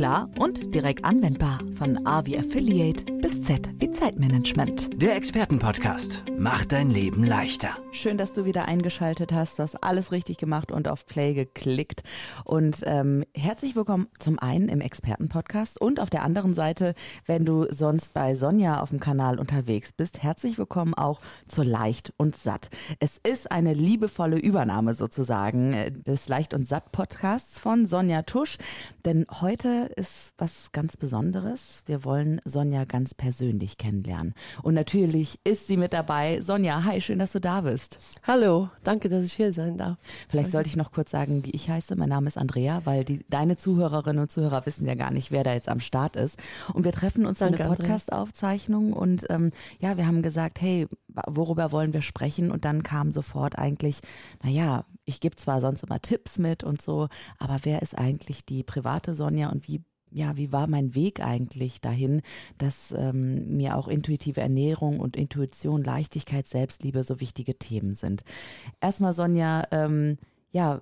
klar und direkt anwendbar. Von A wie Affiliate bis Z wie Zeitmanagement. Der Expertenpodcast macht dein Leben leichter. Schön, dass du wieder eingeschaltet hast. Du hast alles richtig gemacht und auf Play geklickt. Und ähm, herzlich willkommen zum einen im Expertenpodcast und auf der anderen Seite, wenn du sonst bei Sonja auf dem Kanal unterwegs bist, herzlich willkommen auch zur Leicht und Satt. Es ist eine liebevolle Übernahme sozusagen äh, des Leicht und Satt Podcasts von Sonja Tusch, denn heute ist was ganz Besonderes. Wir wollen Sonja ganz persönlich kennenlernen. Und natürlich ist sie mit dabei. Sonja, hi, schön, dass du da bist. Hallo, danke, dass ich hier sein darf. Vielleicht sollte ich noch kurz sagen, wie ich heiße. Mein Name ist Andrea, weil die, deine Zuhörerinnen und Zuhörer wissen ja gar nicht, wer da jetzt am Start ist. Und wir treffen uns Danke, für eine Podcast-Aufzeichnung und ähm, ja, wir haben gesagt, hey, worüber wollen wir sprechen? Und dann kam sofort eigentlich, naja, ich gebe zwar sonst immer Tipps mit und so, aber wer ist eigentlich die private Sonja und wie ja, wie war mein Weg eigentlich dahin, dass ähm, mir auch intuitive Ernährung und Intuition, Leichtigkeit, Selbstliebe so wichtige Themen sind. Erstmal, Sonja, ähm, ja,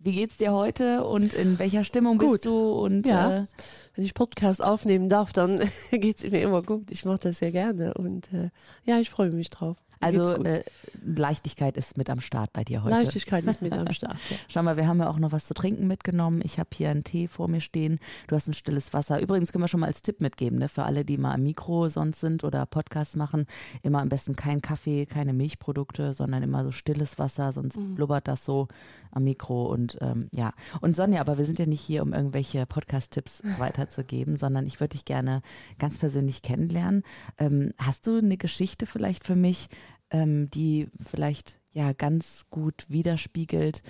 wie geht's dir heute und in welcher Stimmung Gut. bist du? Und Ja, äh, wenn ich Podcast aufnehmen darf, dann geht's mir immer gut. Ich mache das sehr gerne und äh, ja, ich freue mich drauf. Also äh, Leichtigkeit ist mit am Start bei dir heute. Leichtigkeit ist mit am Start. Ja. Schau mal, wir haben ja auch noch was zu trinken mitgenommen. Ich habe hier einen Tee vor mir stehen. Du hast ein stilles Wasser. Übrigens können wir schon mal als Tipp mitgeben, ne, für alle, die mal am Mikro sonst sind oder Podcasts machen. Immer am besten kein Kaffee, keine Milchprodukte, sondern immer so stilles Wasser, sonst Mhm. blubbert das so am Mikro und ähm, ja. Und Sonja, aber wir sind ja nicht hier, um irgendwelche Podcast-Tipps weiterzugeben, sondern ich würde dich gerne ganz persönlich kennenlernen. Ähm, hast du eine Geschichte vielleicht für mich, ähm, die vielleicht ja ganz gut widerspiegelt,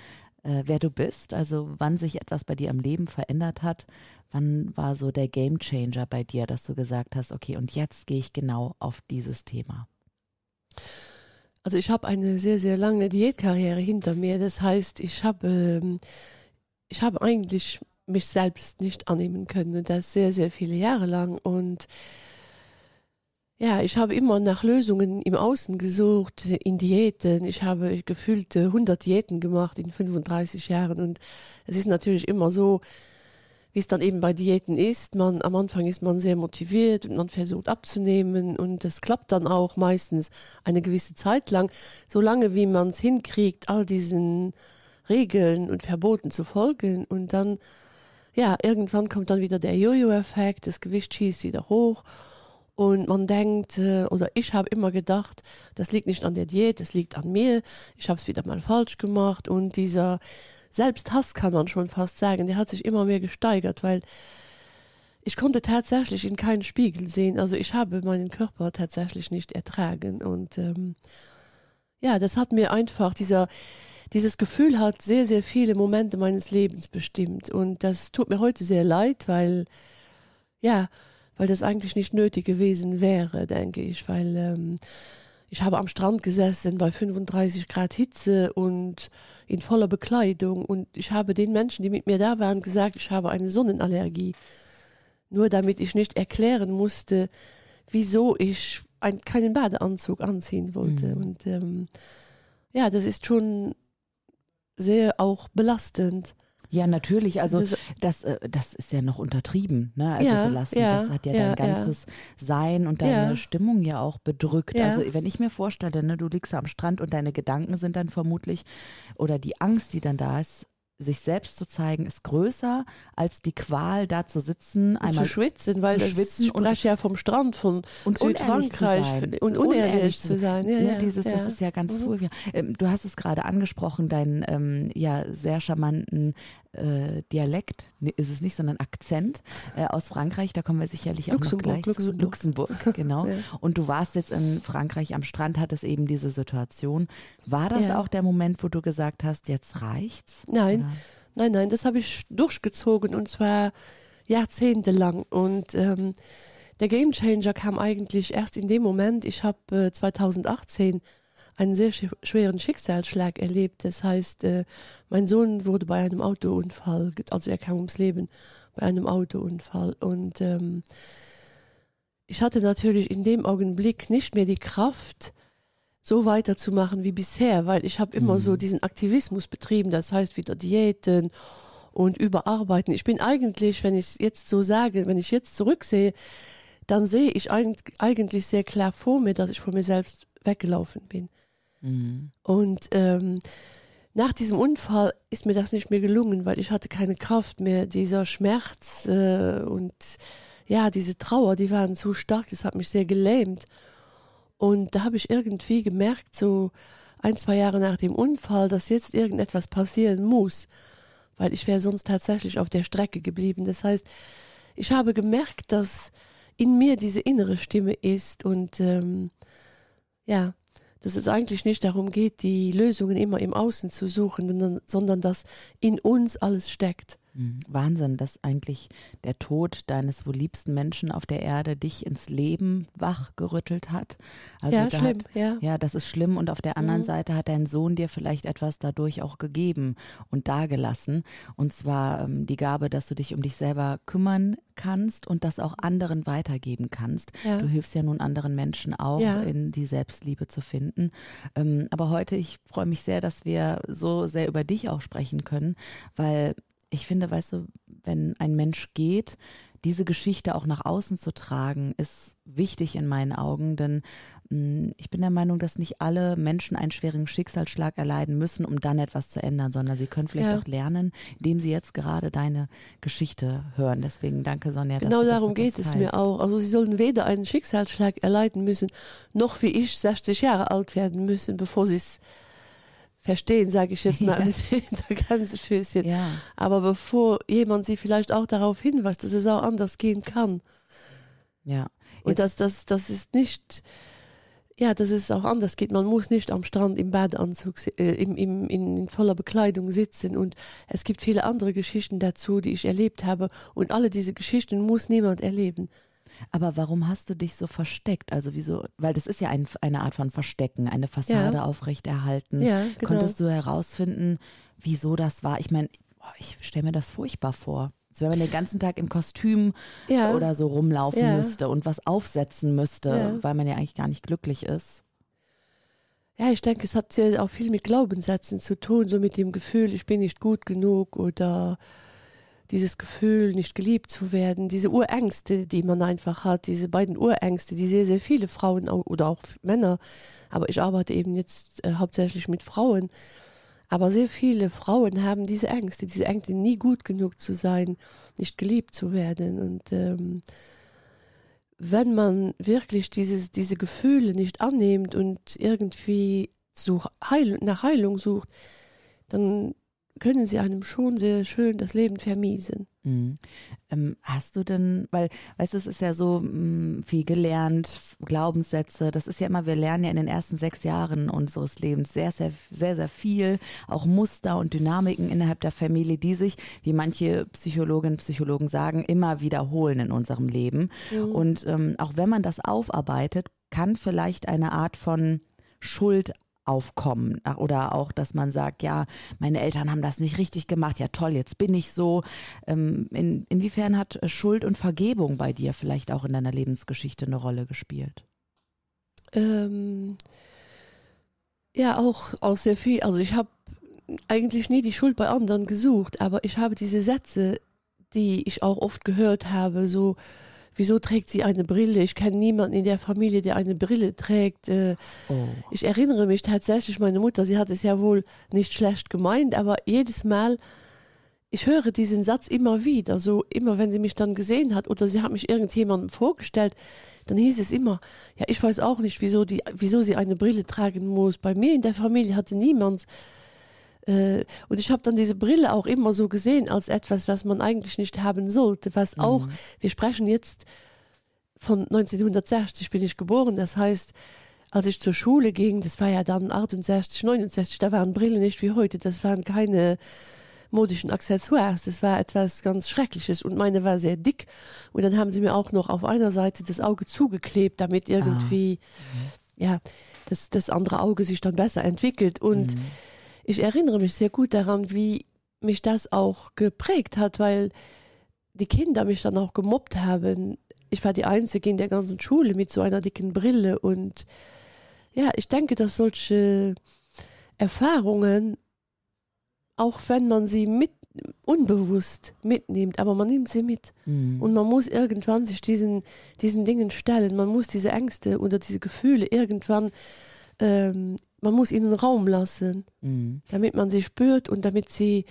äh, wer du bist, also wann sich etwas bei dir im Leben verändert hat, wann war so der Game Changer bei dir, dass du gesagt hast, okay, und jetzt gehe ich genau auf dieses Thema. Also ich habe eine sehr, sehr lange Diätkarriere hinter mir. Das heißt, ich habe ähm, ich habe eigentlich mich selbst nicht annehmen können und das sehr, sehr viele Jahre lang. Und ja, ich habe immer nach Lösungen im Außen gesucht, in Diäten. Ich habe gefühlt äh, 100 Diäten gemacht in 35 Jahren. Und es ist natürlich immer so, wie es dann eben bei Diäten ist. Man, am Anfang ist man sehr motiviert und man versucht abzunehmen und das klappt dann auch meistens eine gewisse Zeit lang, so lange wie man es hinkriegt, all diesen Regeln und Verboten zu folgen und dann, ja, irgendwann kommt dann wieder der Jojo-Effekt, das Gewicht schießt wieder hoch und man denkt, äh, oder ich habe immer gedacht, das liegt nicht an der Diät, das liegt an mir, ich habe es wieder mal falsch gemacht und dieser Selbsthass kann man schon fast sagen, der hat sich immer mehr gesteigert, weil ich konnte tatsächlich in keinen Spiegel sehen. Also ich habe meinen Körper tatsächlich nicht ertragen. Und ähm, ja, das hat mir einfach, dieser, dieses Gefühl hat sehr, sehr viele Momente meines Lebens bestimmt. Und das tut mir heute sehr leid, weil, ja, weil das eigentlich nicht nötig gewesen wäre, denke ich, weil ähm, ich habe am Strand gesessen bei 35 Grad Hitze und in voller Bekleidung und ich habe den Menschen, die mit mir da waren, gesagt, ich habe eine Sonnenallergie. Nur damit ich nicht erklären musste, wieso ich ein, keinen Badeanzug anziehen wollte. Mhm. Und ähm, ja, das ist schon sehr auch belastend. Ja, natürlich. Also Das- das, äh, das ist ja noch untertrieben, ne? Also Ja, belastend. ja, das hat ja, ja, dein ja. ganzes Sein und deine Ja. Stimmung ja auch bedrückt. Ja. Also wenn ich mir vorstelle, ne, du liegst am Strand und deine Gedanken sind dann vermutlich oder die Angst, die dann da ist, sich selbst zu zeigen, ist größer als die Qual, da zu sitzen, Und einmal zu schwitzen, weil zu schwitzen ich spreche ja vom Strand von und unehrlich zu Südfrankreich sein. und unehrlich zu sein. Ja, ne, ja, dieses, ja. Das ist ja ganz Mhm. furchtbar. Ähm, du hast es gerade angesprochen, deinen ähm, ja sehr charmanten äh, Dialekt, nee, ist es nicht, sondern Akzent äh, aus Frankreich. Da kommen wir sicherlich auch Luxemburg, noch gleich zu. Luxemburg. Luxemburg, genau. Ja. Und du warst jetzt in Frankreich am Strand, hattest eben diese Situation. War das Ja. auch der Moment, wo du gesagt hast, jetzt reicht's? Nein, Oder? nein, nein, das habe ich durchgezogen und zwar jahrzehntelang. Und ähm, der Game Changer kam eigentlich erst in dem Moment, ich habe äh, 2018 einen sehr sch schweren Schicksalsschlag erlebt. Das heißt, äh, mein Sohn wurde bei einem Autounfall, also er kam ums Leben bei einem Autounfall. Und ähm, ich hatte natürlich in dem Augenblick nicht mehr die Kraft, so weiterzumachen wie bisher, weil ich habe immer mhm. so diesen Aktivismus betrieben, das heißt wieder Diäten und überarbeiten. Ich bin eigentlich, wenn ich jetzt so sage, wenn ich jetzt zurücksehe, dann sehe ich eigentlich sehr klar vor mir, dass ich von mir selbst weggelaufen bin. Mhm. Und ähm, nach diesem Unfall ist mir das nicht mehr gelungen, weil ich hatte keine Kraft mehr. Dieser Schmerz äh, und ja, diese Trauer, die waren zu stark, das hat mich sehr gelähmt. Und da habe ich irgendwie gemerkt, so ein, zwei Jahre nach dem Unfall, dass jetzt irgendetwas passieren muss, weil ich wäre sonst tatsächlich auf der Strecke geblieben. Das heißt, ich habe gemerkt, dass in mir diese innere Stimme ist und ähm, ja, dass es eigentlich nicht darum geht, die Lösungen immer im Außen zu suchen, sondern dass in uns alles steckt. Mhm. Wahnsinn, dass eigentlich der Tod deines wohl liebsten Menschen auf der Erde dich ins Leben wachgerüttelt hat. Also ja, schlimm, hat, ja. ja, das ist schlimm. Und auf der anderen mhm. Seite hat dein Sohn dir vielleicht etwas dadurch auch gegeben und dagelassen. Und zwar ähm, die Gabe, dass du dich um dich selber kümmern kannst und das auch anderen weitergeben kannst. Ja. Du hilfst ja nun anderen Menschen auch, ja. in die Selbstliebe zu finden. Ähm, aber heute, ich freue mich sehr, dass wir so sehr über dich auch sprechen können, weil ich finde, weißt du, wenn ein Mensch geht, diese Geschichte auch nach außen zu tragen, ist wichtig in meinen Augen, denn mh, hm, ich bin der Meinung, dass nicht alle Menschen einen schweren Schicksalsschlag erleiden müssen, um dann etwas zu ändern, sondern sie können vielleicht ja. auch lernen, indem sie jetzt gerade deine Geschichte hören. Deswegen danke, Sonja. Genau darum geht es mir auch. Also sie sollen weder einen Schicksalsschlag erleiden müssen, noch wie ich 60 Jahre alt werden müssen, bevor sie es verstehen, sage ich jetzt mal ja. ganze Füßchen. Ja. Aber bevor jemand sie vielleicht auch darauf hinweist, dass es auch anders gehen kann. Ja. Und dass das, das ist nicht, ja, dass es auch anders geht. Man muss nicht am Strand im Badeanzug äh, im, im, in voller Bekleidung sitzen. Und es gibt viele andere Geschichten dazu, die ich erlebt habe. Und alle diese Geschichten muss niemand erleben. Aber warum hast du dich so versteckt? Also wieso, weil das ist ja ein, eine Art von Verstecken, eine Fassade ja. aufrechterhalten. Ja, genau. Konntest du herausfinden, wieso das war? Ich meine, ich stelle mir das furchtbar vor. Als wenn man den ganzen Tag im Kostüm ja. oder so rumlaufen ja. müsste und was aufsetzen müsste, weil man ja eigentlich gar nicht glücklich ist. Ja, ich denke, es hat ja auch viel mit Glaubenssätzen zu tun, so mit dem Gefühl, ich bin nicht gut genug oder dieses Gefühl, nicht geliebt zu werden, diese Urängste, die man einfach hat, diese beiden Urängste, die sehr, sehr viele Frauen oder auch Männer, aber ich arbeite eben jetzt äh, hauptsächlich mit Frauen, aber sehr viele Frauen haben diese Ängste, diese Ängste, nie gut genug zu sein, nicht geliebt zu werden. Und ähm, wenn man wirklich dieses, diese Gefühle nicht annimmt und irgendwie so Heil, nach Heilung sucht, dann können sie einem schon sehr schön das Leben vermiesen. Mhm. Ähm, hast du denn, weil, weißt du, es ist ja so mh, mm, viel gelernt, Glaubenssätze, das ist ja immer, wir lernen ja in den ersten sechs Jahren unseres Lebens sehr, sehr, sehr, sehr viel, auch Muster und Dynamiken innerhalb der Familie, die sich, wie manche Psychologinnen und Psychologen sagen, immer wiederholen in unserem Leben. Mhm. Und ähm, auch wenn man das aufarbeitet, kann vielleicht eine Art von Schuld aufkommen oder auch, dass man sagt, ja, meine Eltern haben das nicht richtig gemacht, ja toll, jetzt bin ich so. Ähm, in, inwiefern hat Schuld und Vergebung bei dir vielleicht auch in deiner Lebensgeschichte eine Rolle gespielt? Ähm, ja, auch, auch sehr viel. Also ich habe eigentlich nie die Schuld bei anderen gesucht, aber ich habe diese Sätze, die ich auch oft gehört habe, so, wieso trägt sie eine Brille? Ich kenne niemanden in der Familie, der eine Brille trägt. Äh, oh. Ich erinnere mich tatsächlich, meine Mutter, sie hat es ja wohl nicht schlecht gemeint, aber jedes Mal, ich höre diesen Satz immer wieder, so immer wenn sie mich dann gesehen hat oder sie hat mich irgendjemandem vorgestellt, dann hieß es immer, ja, ich weiß auch nicht, wieso, die, wieso sie eine Brille tragen muss. Bei mir in der Familie hatte niemand äh, und ich habe dann diese Brille auch immer so gesehen als etwas, was man eigentlich nicht haben sollte, was mhm. auch wir sprechen jetzt von 1960 bin ich geboren, das heißt, als ich zur Schule ging, das war ja dann 68 69 da waren Brille nicht wie heute, das waren keine modischen Accessoires, das war etwas ganz schreckliches und meine war sehr dick. Und dann haben sie mir auch noch auf einer Seite das Auge zugeklebt, damit irgendwie ah. ja das, das andere Auge sich dann besser entwickelt. Und mhm ich erinnere mich sehr gut daran, wie mich das auch geprägt hat, weil die Kinder mich dann auch gemobbt haben. ich war die einzige in der ganzen Schule mit so einer dicken Brille und ja, ich denke, dass solche Erfahrungen, auch wenn man sie mit unbewusst mitnimmt, aber man nimmt sie mit Mhm. und man muss irgendwann sich diesen diesen Dingen stellen. Man muss diese Ängste oder diese Gefühle irgendwann ähm, man muss ihnen Raum lassen, Mhm. damit man sie spürt und damit sie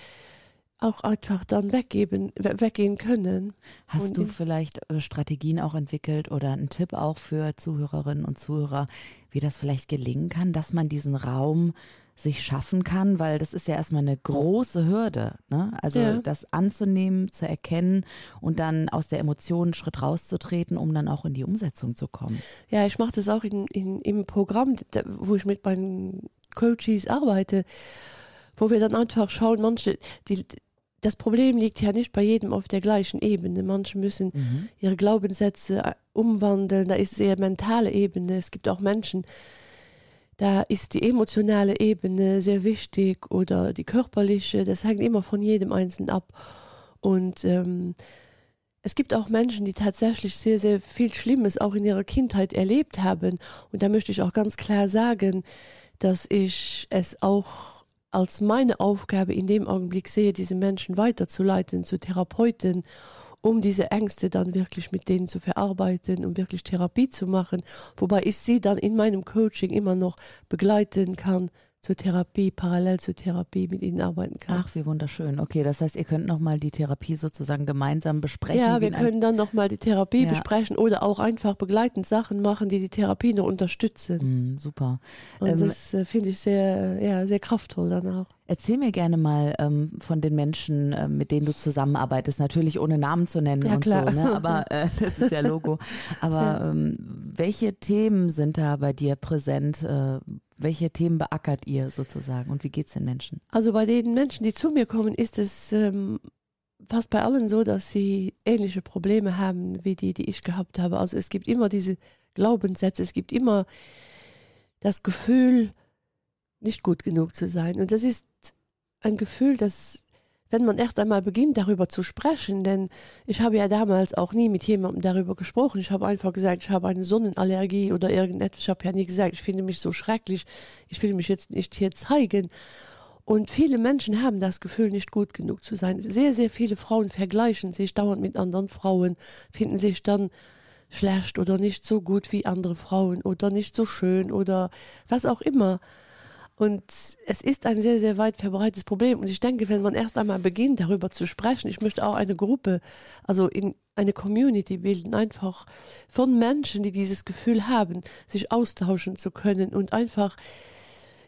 auch einfach dann weggeben, we- weggehen können. Hast Und du vielleicht äh, Strategien auch entwickelt oder einen Tipp auch für Zuhörerinnen und Zuhörer, wie das vielleicht gelingen kann, dass man diesen Raum sich schaffen kann, weil das ist ja erstmal eine große Hürde, ne? Also Ja. das anzunehmen, zu erkennen und dann aus der Emotion einen Schritt rauszutreten, um dann auch in die Umsetzung zu kommen. Ja, ich mache das auch in, in, im Programm, wo ich mit meinen Coaches arbeite, wo wir dann einfach schauen, manche, die, das Problem liegt ja nicht bei jedem auf der gleichen Ebene. Manche müssen Mhm. ihre Glaubenssätze äh, umwandeln, da ist sehr mentale Ebene. Es gibt auch Menschen, da ist die emotionale Ebene sehr wichtig oder die körperliche, das hängt immer von jedem Einzelnen ab. Und ähm, es gibt auch Menschen, die tatsächlich sehr, sehr viel Schlimmes auch in ihrer Kindheit erlebt haben. Und da möchte ich auch ganz klar sagen, dass ich es auch als meine Aufgabe in dem Augenblick sehe, diese Menschen weiterzuleiten zu Therapeuten, um diese Ängste dann wirklich mit denen zu verarbeiten, um wirklich Therapie zu machen, wobei ich sie dann in meinem Coaching immer noch begleiten kann zur Therapie, parallel zur Therapie mit ihnen arbeiten kann. Ach, wie wunderschön. Okay, das heißt, ihr könnt nochmal die Therapie sozusagen gemeinsam besprechen. Ja, wir können dann nochmal die Therapie Ja. besprechen oder auch einfach begleitend Sachen machen, die die Therapie noch unterstützen. Mm, super. Und Ähm, das äh, finde ich sehr, ja, sehr kraftvoll dann auch. Erzähl mir gerne mal ähm, von den Menschen, äh, mit denen du zusammenarbeitest. Natürlich ohne Namen zu nennen Ja, und klar. so, ne? aber äh, das ist ja Logo. Aber ähm, welche Themen sind da bei dir präsent? Welche Themen beackert ihr sozusagen und wie geht's den Menschen? Also bei den Menschen, die zu mir kommen, ist es ähm, fast bei allen so, dass sie ähnliche Probleme haben wie die, die ich gehabt habe. Also es gibt immer diese Glaubenssätze, es gibt immer das Gefühl, nicht gut genug zu sein. Und das ist ein Gefühl, das, wenn man erst einmal beginnt, darüber zu sprechen, denn ich habe ja damals auch nie mit jemandem darüber gesprochen. Ich habe einfach gesagt, ich habe eine Sonnenallergie oder irgendetwas. Ich habe ja nie gesagt, ich finde mich so schrecklich, ich will mich jetzt nicht hier zeigen. Und viele Menschen haben das Gefühl, nicht gut genug zu sein. Sehr, sehr viele Frauen vergleichen sich dauernd mit anderen Frauen, finden sich dann schlecht oder nicht so gut wie andere Frauen oder nicht so schön oder was auch immer. Und es ist ein sehr, sehr weit verbreitetes Problem. Und ich denke, wenn man erst einmal beginnt, darüber zu sprechen, ich möchte auch eine Gruppe, also in eine Community bilden, einfach von Menschen, die dieses Gefühl haben, sich austauschen zu können und einfach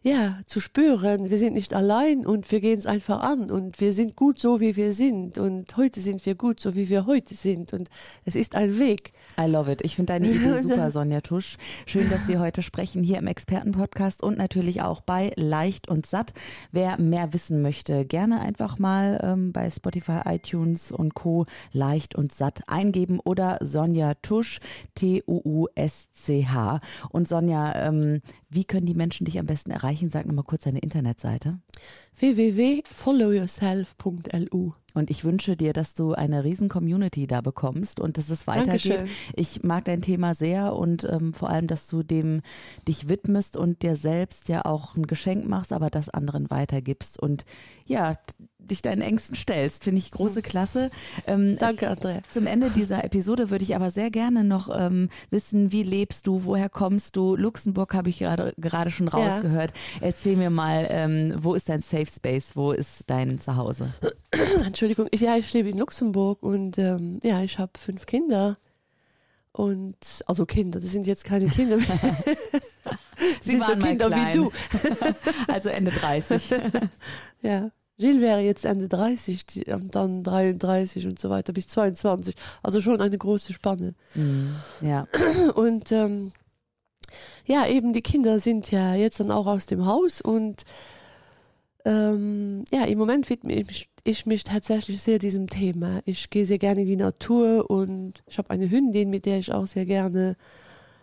ja, zu spüren, wir sind nicht allein und wir gehen es einfach an und wir sind gut so, wie wir sind und heute sind wir gut so, wie wir heute sind und es ist ein Weg. I love it. Ich finde deine Idee super, Sonja Tusch. Schön, dass wir heute sprechen hier im Expertenpodcast und natürlich auch bei Leicht und Satt. Wer mehr wissen möchte, gerne einfach mal ähm, bei Spotify, iTunes und Co. Leicht und Satt eingeben oder Sonja Tusch, T-U-U-S-C-H. Und Sonja, ähm, wie können die Menschen dich am besten erreichen? Sag nochmal kurz deine Internetseite. www.followyourself.lu Und ich wünsche dir, dass du eine riesen Community da bekommst und dass es weitergeht. Dankeschön. Ich mag dein Thema sehr und ähm, vor allem, dass du dem dich widmest und dir selbst ja auch ein Geschenk machst, aber das anderen weitergibst und ja, dich deinen Ängsten stellst. Finde ich große Klasse. Ähm, Danke, Andrea. zum Ende dieser Episode würde ich aber sehr gerne noch ähm, wissen, wie lebst du, woher kommst du? Luxemburg habe ich gerade gerade schon Ja. rausgehört. Erzähl mir mal, ähm, wo ist dein Safe Space? Wo ist dein Zuhause? Entschuldigung, ich, ja, ich lebe in Luxemburg und ähm, ja, ich habe fünf Kinder. Und also Kinder, das sind jetzt keine Kinder mehr. Sie sind so waren mal Kinder wie du. Also Ende 30. Ja. Gilles wäre jetzt Ende 30 die- und dann 33 und so weiter bis 22. Also schon eine große Spanne. Mhm. Ja. Und ähm, ja, eben die Kinder sind ja jetzt dann auch aus dem Haus und ähm, ja, im Moment widme ich mich, ich mich tatsächlich sehr diesem Thema. Ich gehe sehr gerne in die Natur und ich habe eine Hündin, mit der ich auch sehr gerne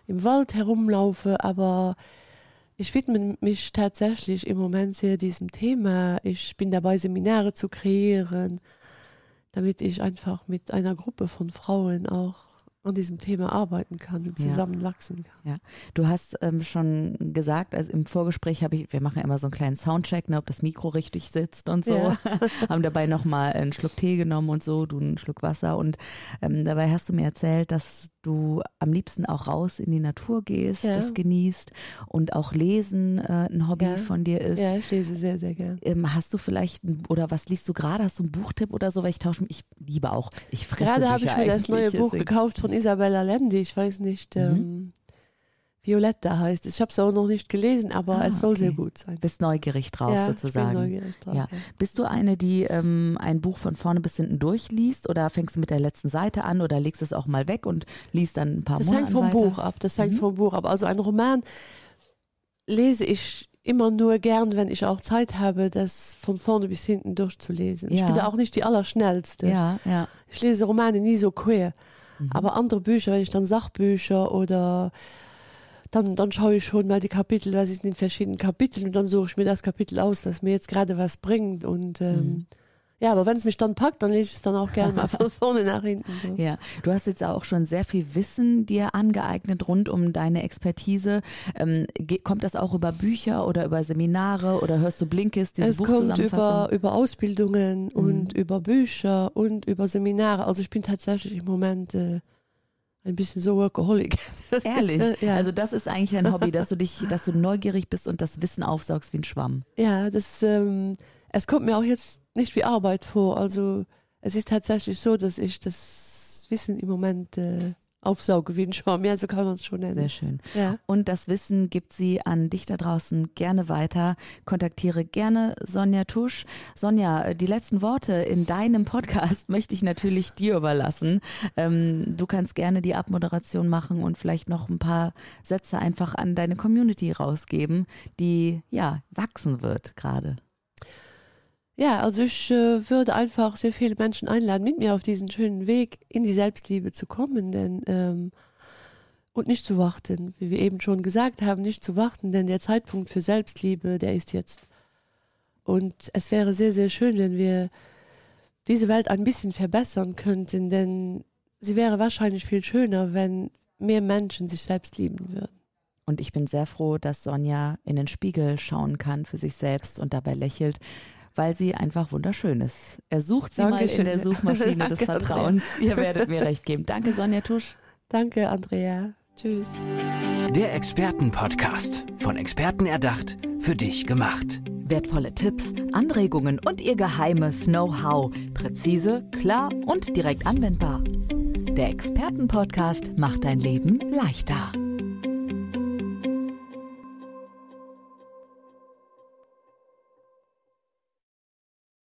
im Wald herumlaufe, aber ich widme mich tatsächlich im Moment sehr diesem Thema. Ich bin dabei, Seminare zu kreieren, damit ich einfach mit einer Gruppe von Frauen auch an diesem Thema arbeiten kann und zusammen wachsen kann. Ja, du hast ähm, schon gesagt, also im Vorgespräch habe ich, wir machen ja immer so einen kleinen Soundcheck, ne, ob das Mikro richtig sitzt und so. Ja. Haben dabei nochmal einen Schluck Tee genommen und so, du einen Schluck Wasser und ähm, dabei hast du mir erzählt, dass du am liebsten auch raus in die Natur gehst, ja. das genießt und auch Lesen äh, ein Hobby ja. von dir ist. Ja, ich lese sehr, sehr gerne. Ähm, hast du vielleicht, ein, oder was liest du gerade? Hast du einen Buchtipp oder so? Weil ich tausche mich, ich liebe auch, ich fresse Gerade habe ich mir das neue Buch gekauft von Isabella Lendi, ich weiß nicht, mhm. ähm, Violetta heißt es. Ich habe es auch noch nicht gelesen, aber ah, es soll okay. sehr gut sein. Bist neugierig drauf ja, sozusagen. Neugierig drauf, ja. ja. Bist du eine, die ähm, ein Buch von vorne bis hinten durchliest oder fängst du mit der letzten Seite an oder legst es auch mal weg und liest dann ein paar das Monate hängt vom weiter? Buch ab. Das hängt mhm. vom Buch ab. Also ein Roman lese ich immer nur gern, wenn ich auch Zeit habe, das von vorne bis hinten durchzulesen. Ja. Ich bin da auch nicht die allerschnellste. Ja, ja. Ich lese Romane nie so queer. Mhm. Aber andere Bücher, wenn ich dann Sachbücher oder dann, dann schaue ich schon mal die Kapitel, was ist in den verschiedenen Kapiteln und dann suche ich mir das Kapitel aus, was mir jetzt gerade was bringt und ähm, mhm. Ja, aber wenn es mich dann packt, dann lese ich es dann auch gerne mal von vorne nach hinten. So. Ja, du hast jetzt auch schon sehr viel Wissen dir angeeignet rund um deine Expertise. Ähm, kommt das auch über Bücher oder über Seminare oder hörst du Blinkist, diese Es kommt über, über Ausbildungen mhm. und über Bücher und über Seminare. Also ich bin tatsächlich im Moment äh, ein bisschen so workaholic. Ehrlich? ja. Also das ist eigentlich ein Hobby, dass du dich, dass du neugierig bist und das Wissen aufsaugst wie ein Schwamm. Ja, das, ähm, es kommt mir auch jetzt nicht wie Arbeit vor. Also es ist tatsächlich so, dass ich das Wissen im Moment äh, aufsauge wie ein Schwamm. Ja, so kann man es schon nennen. Sehr schön. Ja. Und das Wissen gibt sie an dich da draußen gerne weiter. Kontaktiere gerne Sonja Tusch. Sonja, die letzten Worte in deinem Podcast möchte ich natürlich dir überlassen. Ähm, du kannst gerne die Abmoderation machen und vielleicht noch ein paar Sätze einfach an deine Community rausgeben, die ja wachsen wird gerade. Ja, also ich äh, würde einfach sehr viele Menschen einladen, mit mir auf diesen schönen Weg in die Selbstliebe zu kommen, denn ähm, und nicht zu warten, wie wir eben schon gesagt haben, nicht zu warten, denn der Zeitpunkt für Selbstliebe, der ist jetzt. Und es wäre sehr, sehr schön, wenn wir diese Welt ein bisschen verbessern könnten, denn sie wäre wahrscheinlich viel schöner, wenn mehr Menschen sich selbst lieben würden. Und ich bin sehr froh, dass Sonja in den Spiegel schauen kann für sich selbst und dabei lächelt weil sie einfach wunderschön ist. Er sucht sie Dankeschön. mal in der Suchmaschine des Vertrauens. Ihr werdet mir recht geben. Danke, Sonja Tusch. Danke, Andrea. Tschüss. Der Expertenpodcast. Von Experten erdacht, für dich gemacht. Wertvolle Tipps, Anregungen und ihr geheimes Know-how. Präzise, klar und direkt anwendbar. Der Expertenpodcast macht dein Leben leichter.